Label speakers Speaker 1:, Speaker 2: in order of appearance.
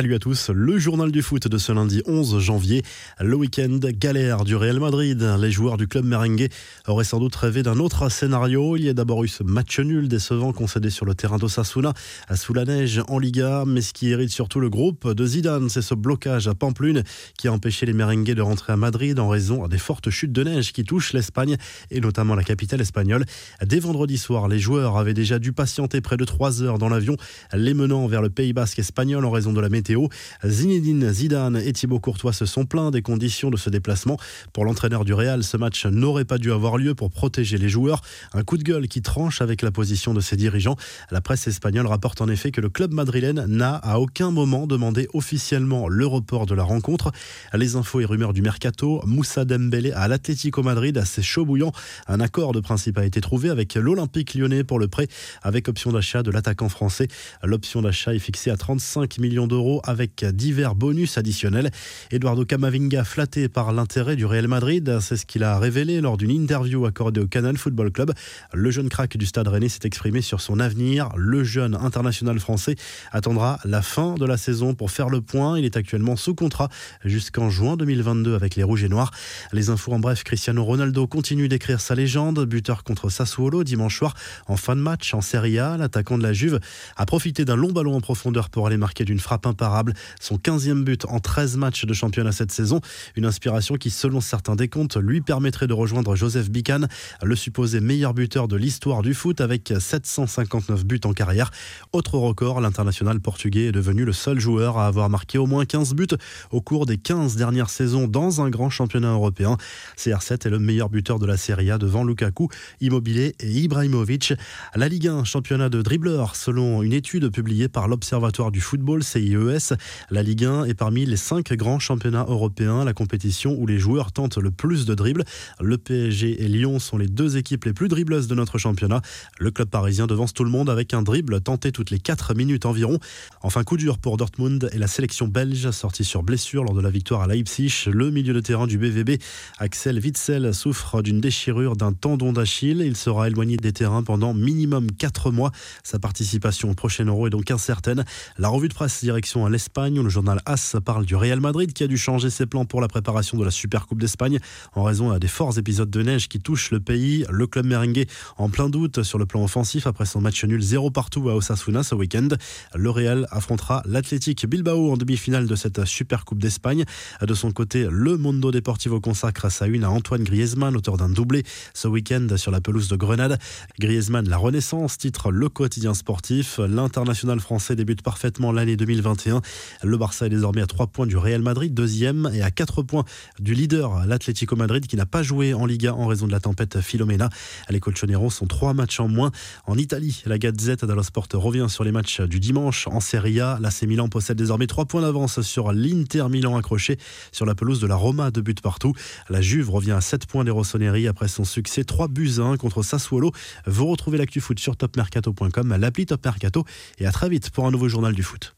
Speaker 1: Salut à tous, le journal du foot de ce lundi 11 janvier. Le week-end galère du Real Madrid. Les joueurs du club merengue auraient sans doute rêvé d'un autre scénario. Il y a d'abord eu ce match nul décevant concédé sur le terrain d'Osasuna sous la neige en Liga. Mais ce qui hérite surtout le groupe de Zidane, c'est ce blocage à Pamplune qui a empêché les merengues de rentrer à Madrid en raison des fortes chutes de neige qui touchent l'Espagne et notamment la capitale espagnole. Dès vendredi soir, les joueurs avaient déjà dû patienter près de 3 heures dans l'avion, les menant vers le Pays basque espagnol en raison de la météo. Zinedine Zidane et Thibaut Courtois se sont plaints des conditions de ce déplacement. Pour l'entraîneur du Real, ce match n'aurait pas dû avoir lieu pour protéger les joueurs. Un coup de gueule qui tranche avec la position de ses dirigeants. La presse espagnole rapporte en effet que le club madrilène n'a à aucun moment demandé officiellement le report de la rencontre. Les infos et rumeurs du mercato, Moussa Dembélé à l'Atlético Madrid, c'est chaud bouillant. Un accord de principe a été trouvé avec l'Olympique lyonnais pour le prêt avec option d'achat de l'attaquant français. L'option d'achat est fixée à 35 millions d'euros avec divers bonus additionnels. Eduardo Camavinga flatté par l'intérêt du Real Madrid, c'est ce qu'il a révélé lors d'une interview accordée au Canal Football Club. Le jeune crack du Stade Rennais s'est exprimé sur son avenir. Le jeune international français attendra la fin de la saison pour faire le point. Il est actuellement sous contrat jusqu'en juin 2022 avec les Rouges et Noirs. Les infos en bref, Cristiano Ronaldo continue d'écrire sa légende. Buteur contre Sassuolo dimanche soir en fin de match en Serie A. L'attaquant de la Juve a profité d'un long ballon en profondeur pour aller marquer d'une frappe son 15e but en 13 matchs de championnat cette saison. Une inspiration qui, selon certains décomptes, lui permettrait de rejoindre Joseph Bican, le supposé meilleur buteur de l'histoire du foot avec 759 buts en carrière. Autre record, l'international portugais est devenu le seul joueur à avoir marqué au moins 15 buts au cours des 15 dernières saisons dans un grand championnat européen. CR7 est le meilleur buteur de la Serie A devant Lukaku, Immobilier et Ibrahimovic. La Ligue 1, championnat de dribbleurs, selon une étude publiée par l'Observatoire du football La Ligue 1 est parmi les cinq grands championnats européens, la compétition où les joueurs tentent le plus de dribbles. Le PSG et Lyon sont les deux équipes les plus dribbleuses de notre championnat. Le club parisien devance tout le monde avec un dribble tenté toutes les 4 minutes environ. Enfin, coup dur pour Dortmund et la sélection belge sortie sur blessure lors de la victoire à Leipzig. Le milieu de terrain du BVB, Axel Witzel, souffre d'une déchirure d'un tendon d'Achille. Il sera éloigné des terrains pendant minimum 4 mois. Sa participation au prochain Euro est donc incertaine. La revue de presse direction à l'Espagne le journal AS parle du Real Madrid qui a dû changer ses plans pour la préparation de la Super Coupe d'Espagne en raison des forts épisodes de neige qui touchent le pays. Le club merengue en plein doute sur le plan offensif après son match nul 0 partout à Osasuna ce week-end. Le Real affrontera l'Athletic Bilbao en demi-finale de cette Super Coupe d'Espagne. De son côté, le Mondo Deportivo consacre sa une à Antoine Griezmann, auteur d'un doublé ce week-end sur la pelouse de Grenade. Griezmann, la Renaissance, titre le quotidien sportif. L'international français débute parfaitement l'année 2021. Le Barça est désormais à 3 points du Real Madrid, deuxième, et à 4 points du leader, l'Atlético Madrid, qui n'a pas joué en Liga en raison de la tempête Filomena. Les Colchoneros sont 3 matchs en moins. En Italie, la Gazette dello Sport revient sur les matchs du dimanche. En Serie A, l'AC Milan possède désormais 3 points d'avance sur l'Inter Milan accroché sur la pelouse de la Roma, de buts partout. La Juve revient à 7 points des Rossoneri après son succès 3 buts 1 contre Sassuolo. Vous retrouvez l'actu foot sur topmercato.com, l'appli Top Mercato et à très vite pour un nouveau journal du foot.